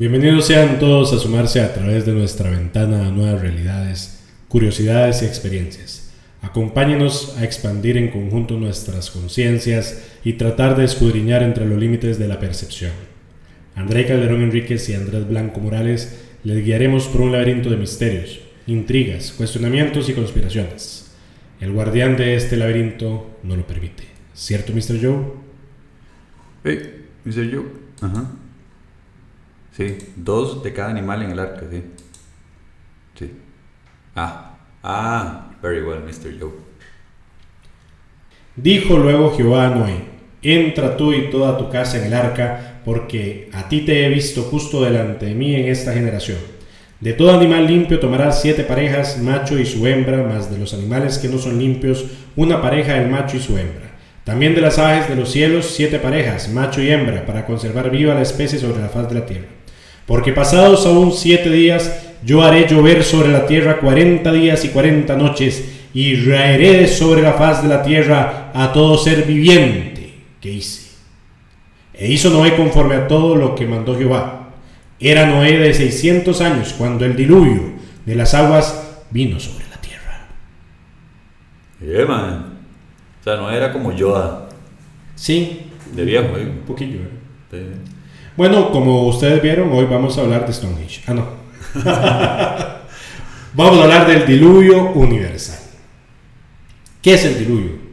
Bienvenidos sean todos a sumarse a través de nuestra ventana a nuevas realidades, curiosidades y experiencias. Acompáñenos a expandir en conjunto nuestras conciencias y tratar de escudriñar entre los límites de la percepción. André Calderón Enríquez y Andrés Blanco Morales les guiaremos por un laberinto de misterios, intrigas, cuestionamientos y conspiraciones. El guardián de este laberinto no lo permite. ¿Cierto, Mr. Joe? Hey, Mr. Joe. Ajá. Sí, dos de cada animal en el arca, sí. Sí. Ah, ah, very well, Mr. Joe. Dijo luego Jehová a Noé, entra tú y toda tu casa en el arca, porque a ti te he visto justo delante de mí en esta generación. De todo animal limpio tomarás siete parejas, macho y su hembra, más de los animales que no son limpios, una pareja el macho y su hembra. También de las aves de los cielos, siete parejas, macho y hembra, para conservar viva la especie sobre la faz de la tierra. Porque pasados aún siete días, yo haré llover sobre la tierra cuarenta días y cuarenta noches, y raeré sobre la faz de la tierra a todo ser viviente que hice. E hizo Noé conforme a todo lo que mandó Jehová. Era Noé de seiscientos años cuando el diluvio de las aguas vino sobre la tierra. Yeah, man. O sea, no era como Yoda. Sí. De viejo, ¿eh? Un poquillo. ¿eh? Bueno, como ustedes vieron, hoy vamos a hablar de Stonehenge. Ah, no. vamos a hablar del diluvio universal. ¿Qué es el diluvio?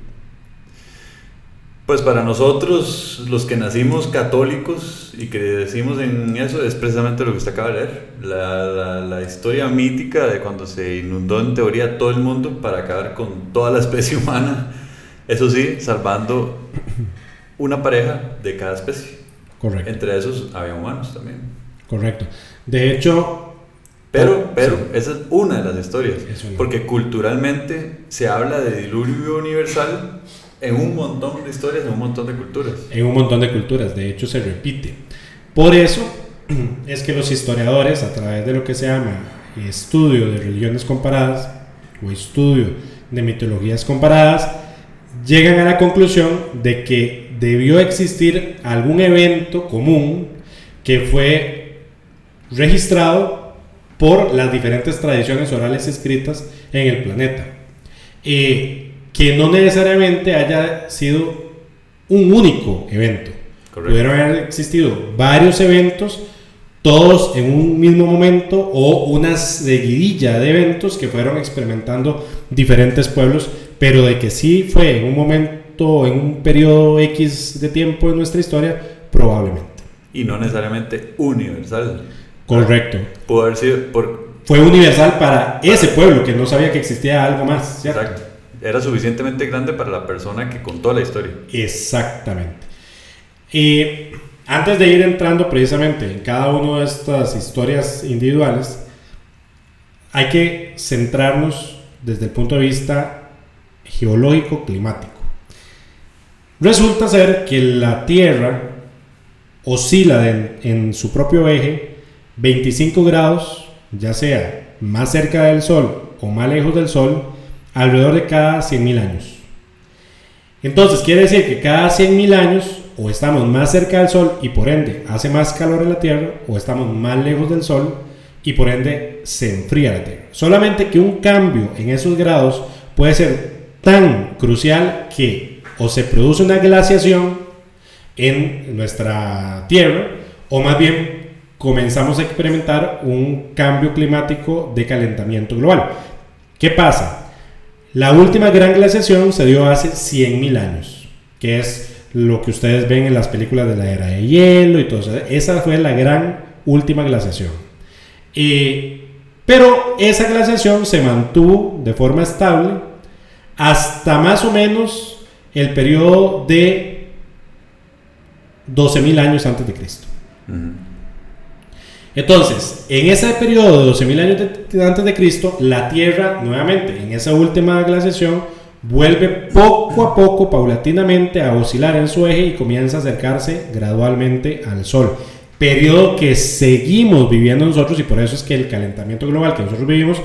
Pues para nosotros, los que nacimos católicos y que decimos en eso, es precisamente lo que usted acaba de leer. La, la, la, historia mítica de cuando se inundó en teoría todo el mundo para acabar con toda la especie humana. Eso sí, salvando una pareja de cada especie. Correcto. Entre esos había humanos también. Correcto. De hecho... Pero, pero, esa es una de las historias. Porque culturalmente se habla de diluvio universal en un montón de historias, en un montón de culturas. En un montón de culturas, de hecho se repite. Por eso es que los historiadores, a través de lo que se llama estudio de religiones comparadas o estudio de mitologías comparadas, llegan a la conclusión de que debió existir algún evento común que fue registrado por las diferentes tradiciones orales escritas en el planeta. Eh, que no necesariamente haya sido un único evento. Pudieron haber existido varios eventos, todos en un mismo momento, o una seguidilla de eventos que fueron experimentando diferentes pueblos, pero de que sí fue en un momento, en un periodo X de tiempo en nuestra historia, probablemente. Y no necesariamente universal. Correcto. Pudo haber sido por... Fue universal para ese pueblo que no sabía que existía algo más. Exacto era suficientemente grande para la persona que contó la historia. Exactamente. Y antes de ir entrando precisamente en cada una de estas historias individuales, hay que centrarnos desde el punto de vista geológico climático. Resulta ser que la Tierra oscila en, su propio eje 25 grados, ya sea más cerca del Sol o más lejos del Sol, alrededor de cada 100.000 años. Entonces quiere decir que cada 100.000 años o estamos más cerca del Sol y por ende hace más calor en la Tierra o estamos más lejos del Sol y por ende se enfría la Tierra. Solamente que un cambio en esos grados puede ser tan crucial que o se produce una glaciación en nuestra Tierra o más bien comenzamos a experimentar un cambio climático de calentamiento global. ¿Qué pasa? La última gran glaciación se dio hace 100.000 años, que es lo que ustedes ven en las películas de la era de hielo y todo eso. Esa fue la gran última glaciación. pero esa glaciación se mantuvo de forma estable hasta más o menos el periodo de 12.000 años antes de Cristo. Entonces, en ese periodo de 12.000 años antes de Cristo, la Tierra, nuevamente, en esa última glaciación, vuelve poco a poco, paulatinamente, a oscilar en su eje y comienza a acercarse gradualmente al Sol. Periodo que seguimos viviendo nosotros y por eso es que el calentamiento global que nosotros vivimos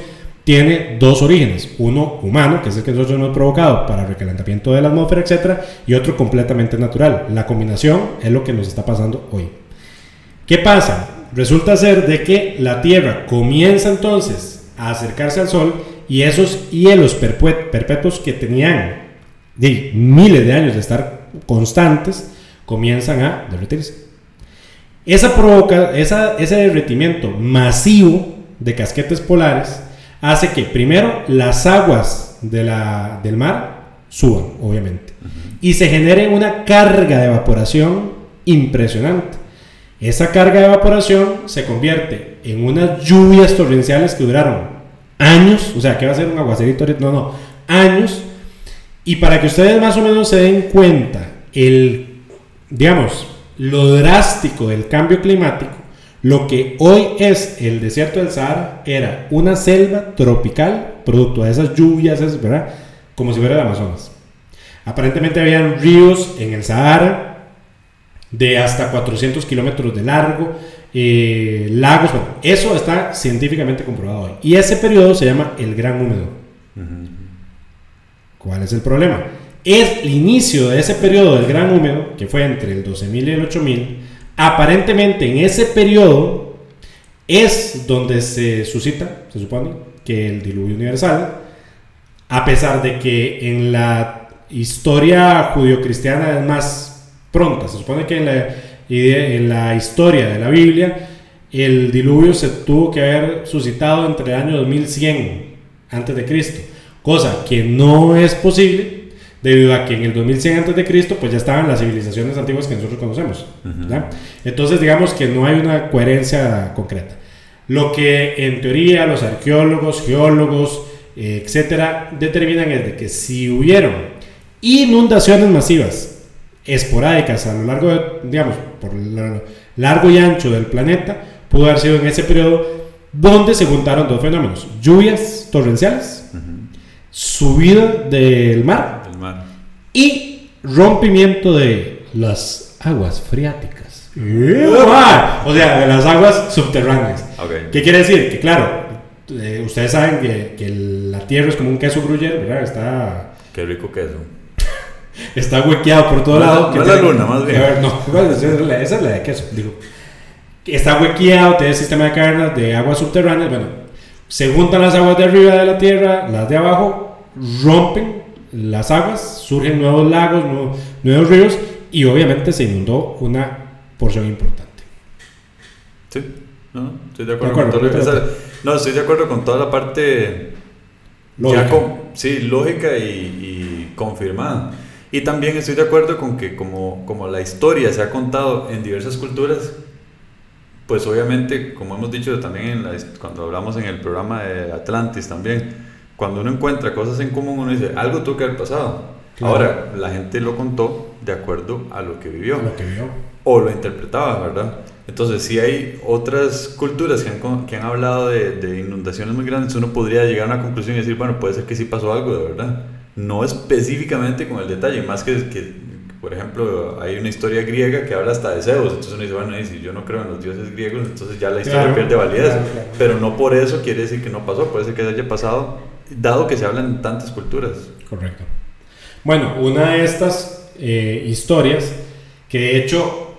tiene dos orígenes. Uno humano, que es el que nosotros hemos provocado para el recalentamiento de la atmósfera, etc. Y otro completamente natural. La combinación es lo que nos está pasando hoy. ¿Qué pasa? resulta ser de que la Tierra comienza entonces a acercarse al Sol y esos hielos perpetuos que tenían de miles de años de estar constantes comienzan a derretirse. Esa provoca, ese derretimiento masivo de casquetes polares hace que primero las aguas de la, del mar suban, obviamente, y se genere una carga de evaporación impresionante. Esa carga de evaporación se convierte en unas lluvias torrenciales que duraron años, o sea, que va a ser un aguacerito, no, no, años, y para que ustedes más o menos se den cuenta, el, digamos, lo drástico del cambio climático, lo que hoy es el desierto del Sahara era una selva tropical, producto de esas lluvias, ¿verdad? Como si fuera el Amazonas. Aparentemente habían ríos en el Sahara de hasta 400 kilómetros de largo, eh, lagos, bueno, eso está científicamente comprobado hoy. Y ese periodo se llama el Gran Húmedo. ¿Cuál es el problema? Es el inicio de ese periodo del Gran Húmedo, que fue entre el 12.000 y el 8.000, aparentemente en ese periodo es donde se suscita, se supone, que el diluvio universal, a pesar de que en la historia judio-cristiana es más pronta, se supone que en la, en la historia de la Biblia el diluvio se tuvo que haber suscitado entre el año 2100 antes de Cristo, cosa que no es posible debido a que en el 2100 a.C. pues ya estaban las civilizaciones antiguas que nosotros conocemos. Entonces digamos que no hay una coherencia concreta. Lo que en teoría los arqueólogos, geólogos, etcétera, determinan es de que si hubieron inundaciones masivas, esporádicas a lo largo de, digamos, por lo largo y ancho del planeta, pudo haber sido en ese periodo donde se juntaron dos fenómenos, lluvias torrenciales, subida del mar y rompimiento de las aguas freáticas. o sea, de las aguas subterráneas. ¿Qué quiere decir? Que claro, eh, ustedes saben que, la Tierra es como un queso gruyere, ¿verdad? Está... Qué rico queso. está huequeado por todo lado. No, la luna, más bien. no, esa es la de queso. Digo, está huequeado, tiene sistema de cavernas de aguas subterráneas. Bueno, se juntan las aguas de arriba de la Tierra, las de abajo rompen las aguas, surgen nuevos lagos, nuevos, ríos y obviamente se inundó una porción importante. Sí, no, estoy de acuerdo, con todo No, estoy de acuerdo con toda la parte lógica, sí, lógica y, confirmada. Y también estoy de acuerdo con que como, como la historia se ha contado en diversas culturas, pues obviamente, como hemos dicho también cuando hablamos en el programa de Atlantis también, cuando uno encuentra cosas en común, uno dice, algo tuvo que haber pasado. Ahora, la gente lo contó de acuerdo a lo que vivió. Lo que vivió. O lo interpretaba, ¿verdad? Entonces, si hay otras culturas que han, que han hablado de, de, inundaciones muy grandes, uno podría llegar a una conclusión y decir, bueno, puede ser que sí pasó algo, de verdad. No específicamente con el detalle, más que, que por ejemplo, hay una historia griega que habla hasta de Zeus, entonces uno dice, bueno, si yo no creo en los dioses griegos, entonces ya la historia pierde validez. Pero no por eso quiere decir que no pasó, puede ser que haya pasado dado que se hablan en tantas culturas. Correcto. Bueno, una de estas eh, historias, que de hecho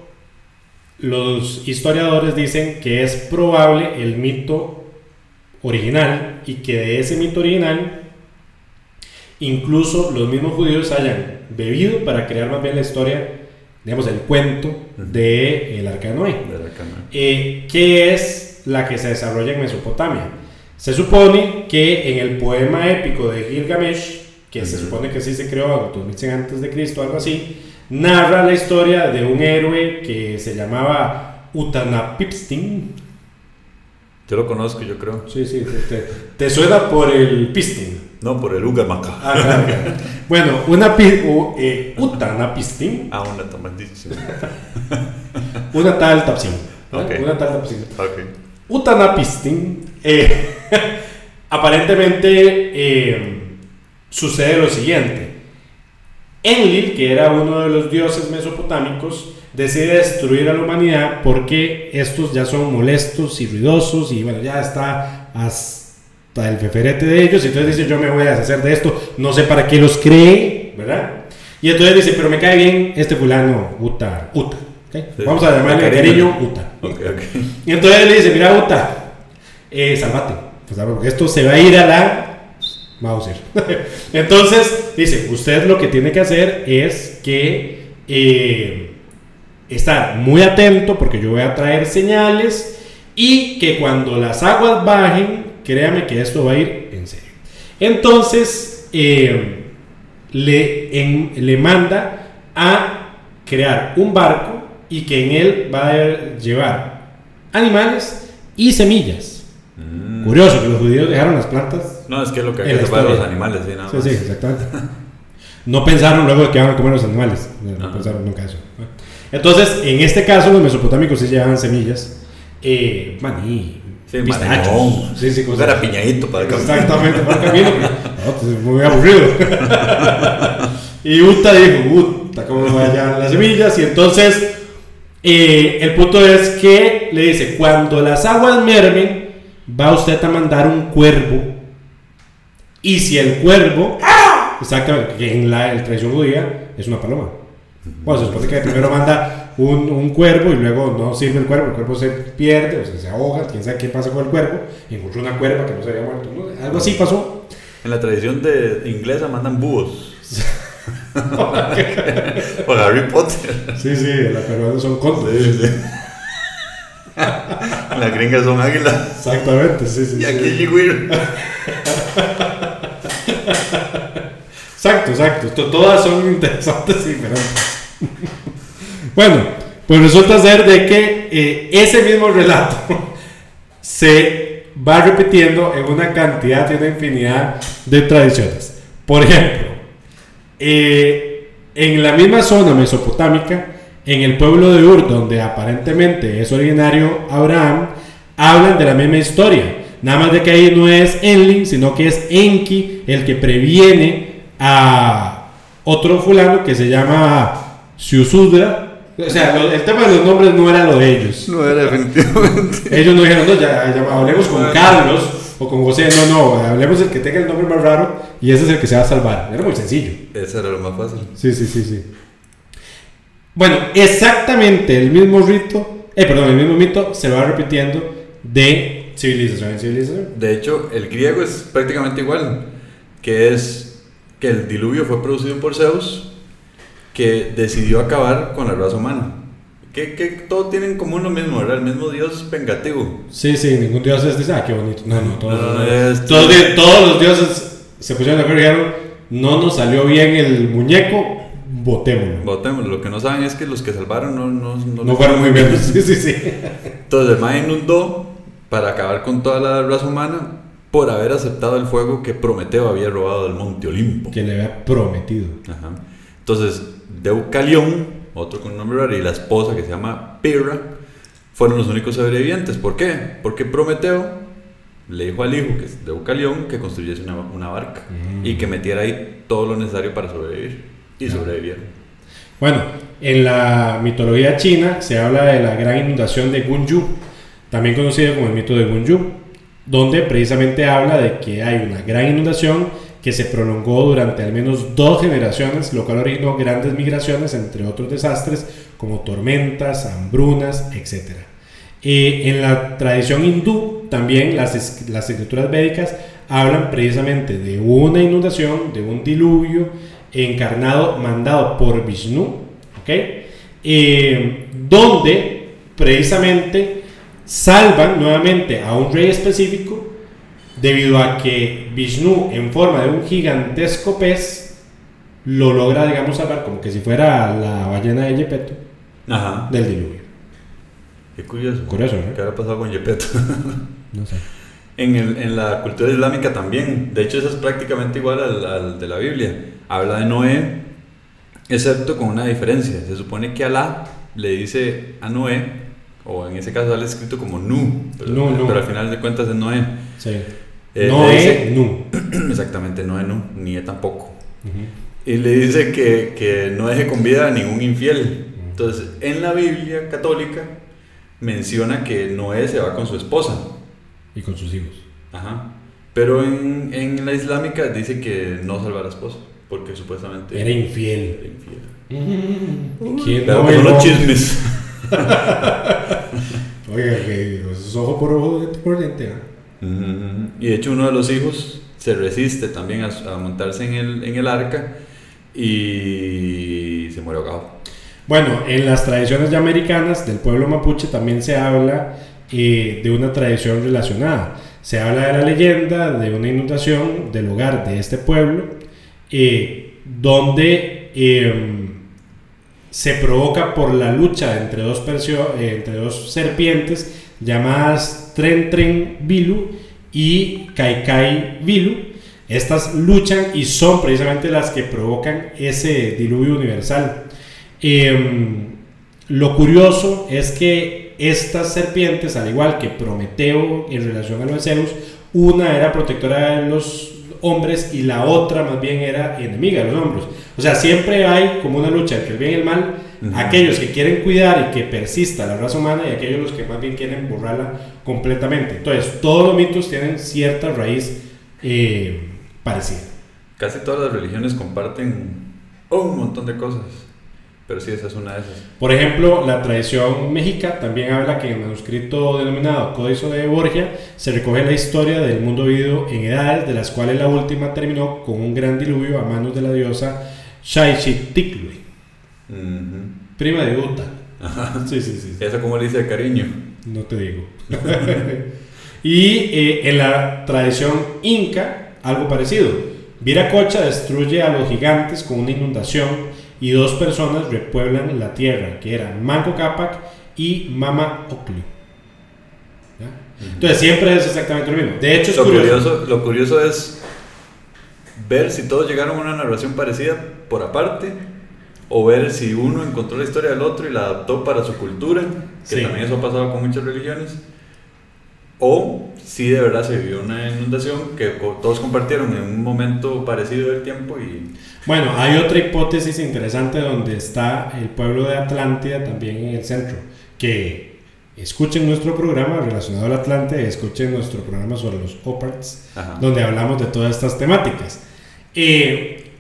los historiadores dicen que es probable el mito original y que de ese mito original incluso los mismos judíos hayan bebido para crear más bien la historia, digamos, el cuento de el Arca de Noé, eh, que es la que se desarrolla en Mesopotamia. Se supone que en el poema épico de Gilgamesh, que se supone que sí se creó en 2100 antes de Cristo, algo así, narra la historia de un héroe que se llamaba Utanapipstin. Yo lo conozco, yo creo. Sí, sí, te, suena por el Pistin. No, por el Ugamaca. Ah, bueno, una eh, Utanapistin. Ah, una una tal Tapsin. Una tal Tapsin. Utanapistin eh, aparentemente eh, sucede lo siguiente. Enlil, que era uno de los dioses mesopotámicos, decide destruir a la humanidad porque estos ya son molestos y ruidosos y bueno, ya está hasta el feferete de ellos. Y entonces dice, yo me voy a deshacer de esto, no sé para qué los cree, ¿verdad? Y entonces dice, pero me cae bien este fulano, Uta, Uta. Vamos a llamarle Cariño. Uta. Y entonces le dice, mira Uta, eh, salvate. Porque esto se va a ir a la entonces dice, usted lo que tiene que hacer es que eh, estar muy atento porque yo voy a traer señales y que cuando las aguas bajen, créame que esto va a ir en serio. Entonces, eh, le, le manda a crear un barco y que en él va a llevar animales y semillas. Mm. Curioso que los judíos dejaron las plantas. No, es que lo que hay que los animales, sí, nada Sí, más. sí, exactamente. No pensaron luego de que iban a comer los animales. No, pensaron nunca eso. Entonces, en este caso, los mesopotámicos sí llevaban semillas. Eh, maní, Sí, pistachos. Sí, sí, cosas. garapiñadito para que Exactamente, para el camino. No, pues es muy aburrido. y Uta dijo, Uta, ¿cómo vayan las semillas? Y entonces, eh, el punto es que le dice, cuando las aguas mermen, va usted a mandar un cuervo. Y si el cuervo, exactamente, que en la el tradición judía es una paloma. Bueno, se supone que primero manda un, un cuervo y luego no sirve el cuervo, el cuervo se pierde, o sea, se ahoga, quién sabe qué pasa con el cuervo, y encontró una cuerva que no se había muerto, ¿no? algo así pasó. En la tradición de inglesa mandan búhos. o Harry Potter. Sí, sí, la peruana son cóndores. Sí, sí. Las gringas son águilas. Exactamente, sí, sí. Y sí. aquí Jigwir. Exacto, exacto. To- Todas son interesantes y diferentes. bueno, pues resulta ser de que eh, ese mismo relato se va repitiendo en una cantidad y una infinidad de tradiciones. Por ejemplo, eh, en la misma zona mesopotámica, en el pueblo de Ur, donde aparentemente es originario Abraham, hablan de la misma historia. Nada más de que ahí no es Enlil, sino que es Enki el que previene a otro fulano que se llama Siusudra. O sea, lo- el tema de los nombres no era lo de ellos. No era definitivamente. Ellos no dijeron, no, ya, ya hablemos con Carlos o con José. No, no, hablemos del que tenga el nombre más raro y ese es el que se va a salvar. Era muy sencillo. Ese era lo más fácil. Sí, sí, sí, sí. Bueno, exactamente el mismo rito, eh, perdón, el mismo mito se va repitiendo de civilización en civilización. De hecho, el griego es prácticamente igual. Que es que el diluvio fue producido por Zeus, que decidió acabar con la raza humana. Que, que todo tiene en común lo mismo, ¿verdad? El mismo dios vengativo. Sí, sí, ningún dios es dice, ah, qué bonito. No, no, todos, No, es- todos, di- todos los dioses se pusieron de acuerdo y dijeron, no nos salió bien el muñeco, votémoslo. Votemos, lo que no saben es que los que salvaron no, no, no, No fueron muy bien. Sí, sí, sí. Entonces el Mae inundó para acabar con toda la raza humana por haber aceptado el fuego que Prometeo había robado del monte Olimpo. Que le había prometido. Ajá. Entonces, Deucalión, otro con nombre raro, y la esposa que se llama Pirra, fueron los únicos sobrevivientes. ¿Por qué? Porque Prometeo le dijo al hijo, que es Deucalión, que construyese una, una barca Mm. y que metiera ahí todo lo necesario para sobrevivir. Y sobrevivieron. Bueno, en la mitología china se habla de la gran inundación de Gunyu, también conocido como el mito de Gunyu, donde precisamente habla de que hay una gran inundación que se prolongó durante al menos dos generaciones, lo cual originó grandes migraciones, entre otros desastres como tormentas, hambrunas, etc. Eh, en la tradición hindú, también las, las escrituras védicas hablan precisamente de una inundación, de un diluvio encarnado, mandado por Vishnu, ¿ok? Eh, donde precisamente salvan nuevamente a un rey específico debido a que Vishnu en forma de un gigantesco pez lo logra, digamos, salvar como que si fuera la ballena de Gepetto Ajá. del diluvio. Qué curioso. ¿Qué habrá pasado con Yepeto? No sé. En, el- en la cultura islámica también. De hecho, eso es prácticamente igual al, al de la Biblia. Habla de Noé, excepto con una diferencia. Se supone que Alá le dice a Noé, o en ese caso sale escrito como Nu, pero, Nu. pero al final de cuentas es Noé. Sí. Eh, no dice- nu. Exactamente, Noé Nu, ni él tampoco. Y le dice que, que no deje con vida a ningún infiel. Entonces, en la Biblia católica menciona que Noé se va con su esposa. Y con sus hijos. Ajá. Pero en, en la islámica dice que no salva a la esposa, porque supuestamente Era infiel. era infiel. ¿Quién Pero no bailó? los chismes. Oiga, que es ojo por ojo, diente por diente. Y de hecho uno de los hijos se resiste también a, a montarse en el, en el arca y se muere ahogado. Bueno, en las tradiciones ya americanas del pueblo mapuche también se habla eh, de una tradición relacionada. Se habla de la leyenda de una inundación del hogar de este pueblo, eh, donde eh, se provoca por la lucha entre dos, eh, entre dos serpientes llamadas Tren Tren Bilu y Kai Kai Bilu. Estas luchan y son precisamente las que provocan ese diluvio universal. Em, lo curioso es que estas serpientes, al igual que Prometeo en relación a los Zeus, una era protectora de los hombres y la otra más bien era enemiga de los hombres. O sea, siempre hay como una lucha entre el bien y el mal, aquellos que quieren cuidar y que persista la raza humana y aquellos los que más bien quieren borrarla completamente. Entonces, todos los mitos tienen cierta raíz eh, parecida. Casi todas las religiones comparten un montón de cosas, pero sí, esa es una de esas. Por ejemplo, la tradición mexica también habla que en el manuscrito denominado Códice de Borgia se recoge la historia del mundo vivido en edades, de las cuales la última terminó con un gran diluvio a manos de la diosa Xaixitlicue, Ujú. prima de Uta. Sí, sí, sí. ¿Y eso cómo le dice de cariño? No te digo. y eh, en la tradición inca, algo parecido. Viracocha destruye a los gigantes con una inundación y dos personas repueblan la tierra, que eran Manco Cápac y Mama Ocli. Entonces siempre es exactamente lo mismo. De hecho, es Lo curioso. curioso, lo curioso es ver si todos llegaron a una narración parecida por aparte o ver si uno encontró la historia del otro y la adaptó para su cultura, que Sí. también eso ha pasado con muchas religiones, o si de verdad se vivió una inundación que todos compartieron en un momento parecido del tiempo y... Bueno, hay otra hipótesis interesante donde está el pueblo de Atlántida también en el centro. Que escuchen nuestro programa relacionado al Atlante, escuchen nuestro programa sobre los Oparts, donde hablamos de todas estas temáticas. Eh,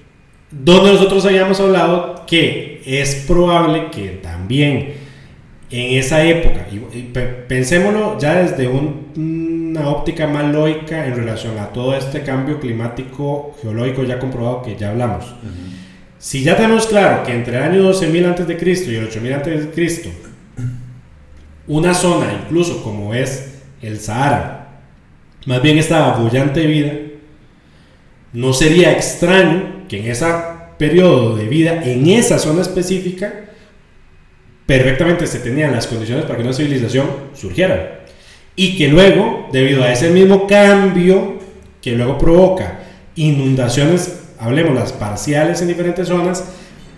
donde nosotros habíamos hablado que es probable que también en esa época, y, y pe- pensémoslo ya desde un- una óptica más lógica en relación a todo este cambio climático geológico ya comprobado que ya hablamos. Si ya tenemos claro que entre el año 12.000 antes de Cristo y el 8.000 antes de Cristo, una zona, incluso como es el Sahara, más bien estaba bullante de vida, no sería extraño que en ese periodo de vida, en esa zona específica, perfectamente se tenían las condiciones para que una civilización surgiera. Y que luego, debido a ese mismo cambio, que luego provoca inundaciones, hablemos las parciales en diferentes zonas,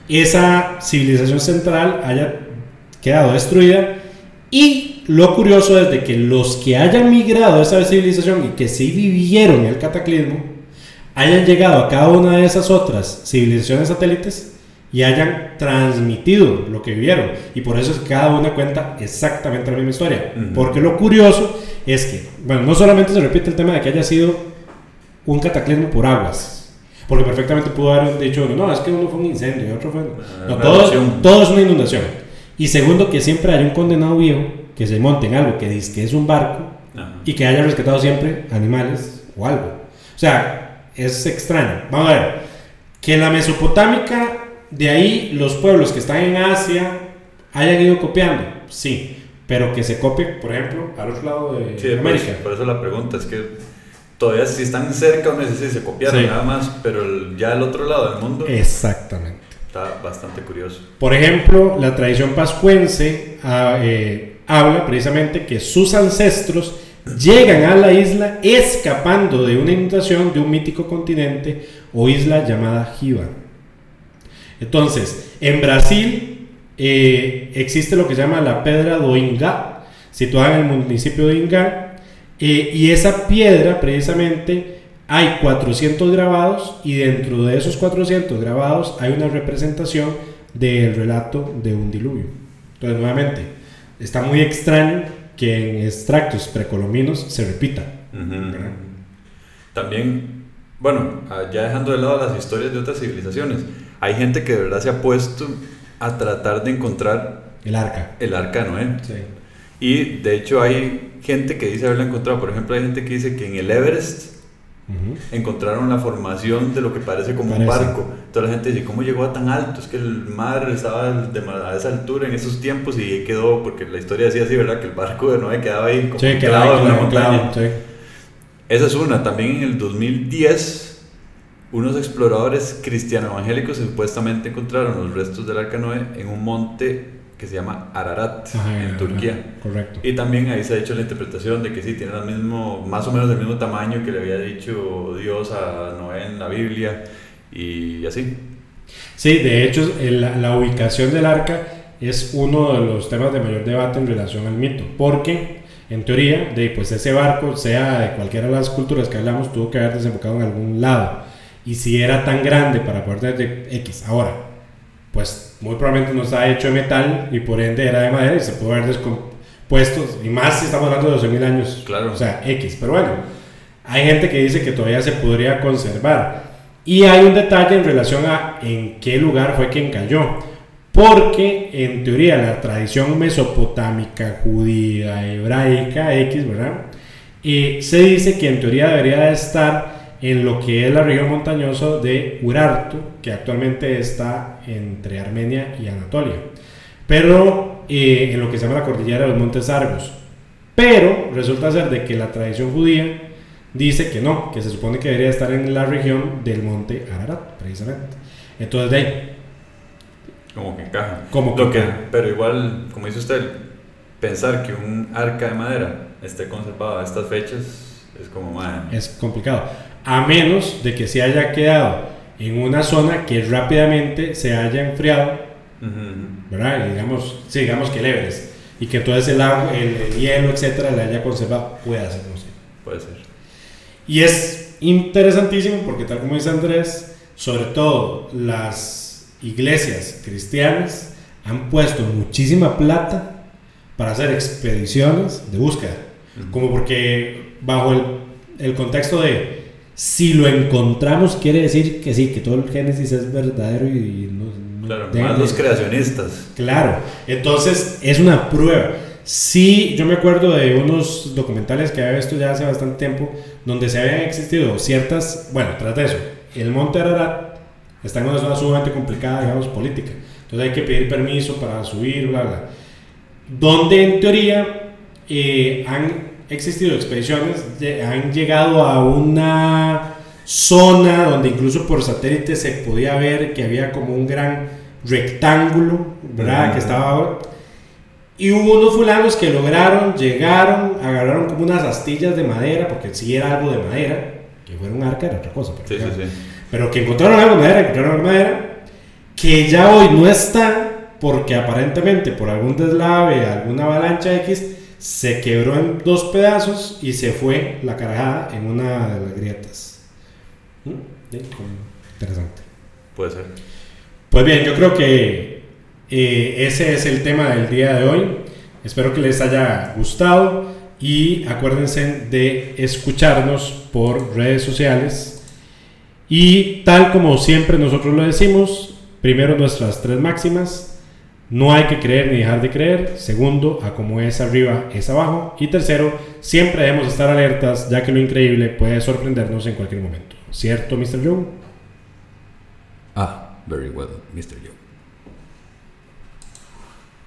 esa civilización central haya quedado destruida. Y lo curioso es de que los que hayan migrado a esa civilización y que sí vivieron el cataclismo, hayan llegado a cada una de esas otras civilizaciones satélites y hayan transmitido lo que vivieron. Y por eso es que cada una cuenta exactamente la misma historia. Porque lo curioso es que, bueno, no solamente se repite el tema de que haya sido un cataclismo por aguas. Porque perfectamente pudo haber dicho no, es que uno fue un incendio y otro fue... Ah, No, todo, todo es una inundación. Y segundo, que siempre hay un condenado viejo que se monte en algo que dice que es un barco Ajá. y que haya rescatado siempre animales o algo. O sea, es extraño. Vamos a ver, que la Mesopotámica, de ahí los pueblos que están en Asia hayan ido copiando, sí, pero que se copie, por ejemplo, al otro lado de Sí, pues, América. por eso la pregunta es que todavía si están cerca uno dice, sí, se copiaron Sí. nada más, pero el- ya el otro lado del mundo Exactamente. está bastante curioso. Por ejemplo, la tradición pascuense ah, eh, habla precisamente que sus ancestros llegan a la isla escapando de una inundación de un mítico continente o isla llamada Jiva. Entonces, en Brasil eh, existe lo que se llama la Pedra do Ingá, situada en el municipio de Ingá, eh, y esa piedra precisamente hay 400 grabados y dentro de esos 400 grabados hay una representación del relato de un diluvio. Entonces, nuevamente, está muy extraño que en extractos precolombinos se repita. También, bueno, ya dejando de lado las historias de otras civilizaciones, hay gente que de verdad se ha puesto a tratar de encontrar El arca. El arca de Noé. Sí. Y de hecho hay gente que dice haberla encontrado. Por ejemplo, hay gente que dice que en el Everest Ujú. encontraron la formación de lo que parece como un Parece. barco. Toda la gente dice, ¿cómo llegó a tan alto? Es que el mar estaba a esa altura en esos tiempos y quedó, porque la historia decía así, ¿verdad? Que el barco de Noé quedaba ahí como Sí, que anclado va en una montaña. claro, sí. Esa es una. También en el 2010, unos exploradores cristiano evangélicos supuestamente encontraron los restos del arca Noé en un monte que se llama Ararat, Ajá, en Turquía. Correcto. Y también ahí se ha hecho la interpretación de que sí, tiene el mismo, más o menos el mismo tamaño que le había dicho Dios a Noé en la Biblia y así. Sí, de hecho, la, la ubicación del arca es uno de los temas de mayor debate en relación al mito, porque en teoría, de, pues ese barco, sea de cualquiera de las culturas que hablamos, tuvo que haber desembocado en algún lado. Y si era tan grande para poder tener de X, ahora, pues muy probablemente no estaba hecho de metal y por ende era de madera y se pudo haber descompuesto, y más si estamos hablando de 12.000 años, Claro. o sea, X. Pero bueno, hay gente que dice que todavía se podría conservar. Y hay un detalle en relación a en qué lugar fue quien cayó. Porque en teoría la tradición mesopotámica, judía, hebraica, X, ¿verdad? Y se dice que en teoría debería de estar en lo que es la región montañosa de Urartu, que actualmente está entre Armenia y Anatolia. Pero eh, en lo que se llama la cordillera de los Montes Argos. Pero resulta ser de que la tradición judía dice que no, que se supone que debería estar en la región del monte Ararat, precisamente. Entonces, de ahí, Como que encaja. Como que Lo que, encaja. pero igual, como dice usted, pensar que un arca de madera esté conservado a estas fechas es como, man, es complicado. A menos de que se haya quedado en una zona que rápidamente se haya enfriado. ¿verdad? Y digamos, sí, digamos que el Everest, y que el agua, el, el hielo, etcétera, le haya conservado, puede ser, no sé. puede ser. Y es interesantísimo porque tal como dice Andrés, sobre todo las iglesias cristianas han puesto muchísima plata para hacer expediciones de búsqueda. Ujú. Como porque bajo el, el contexto de si lo encontramos quiere decir que sí, que todo el Génesis es verdadero y no... Claro, de- más los creacionistas. Claro, entonces es una prueba. Sí, yo me acuerdo de unos documentales que había visto ya hace bastante tiempo, donde se habían existido ciertas, bueno, tras de eso, el monte Ararat está en una zona sumamente complicada, digamos, política. Entonces hay que pedir permiso para subir, bla, bla. Donde en teoría eh, han existido expediciones, han llegado a una zona donde incluso por satélite se podía ver que había como un gran rectángulo, ¿verdad? Que estaba... Y hubo unos fulanos que lograron, llegaron, agarraron como unas astillas de madera, porque si era algo de madera, que fuera un arca era otra cosa. Sí, sí, sí. pero que encontraron algo de madera, encontraron algo de madera, que ya hoy no está, porque aparentemente por algún deslave, alguna avalancha X, se quebró en dos pedazos y se fue la carajada en una de las grietas. ¿Mm? Sí, Interesante. Puede ser. Pues bien, yo creo que eh, ese es el tema del día de hoy. Espero que les haya gustado y acuérdense de escucharnos por redes sociales. Y tal como siempre nosotros lo decimos, primero nuestras tres máximas. No hay que creer ni dejar de creer. Segundo, a como es arriba es abajo. Y tercero, siempre debemos estar alertas ya que lo increíble puede sorprendernos en cualquier momento. ¿Cierto, Mr. Joe? Ah, very well, Mr. Joe.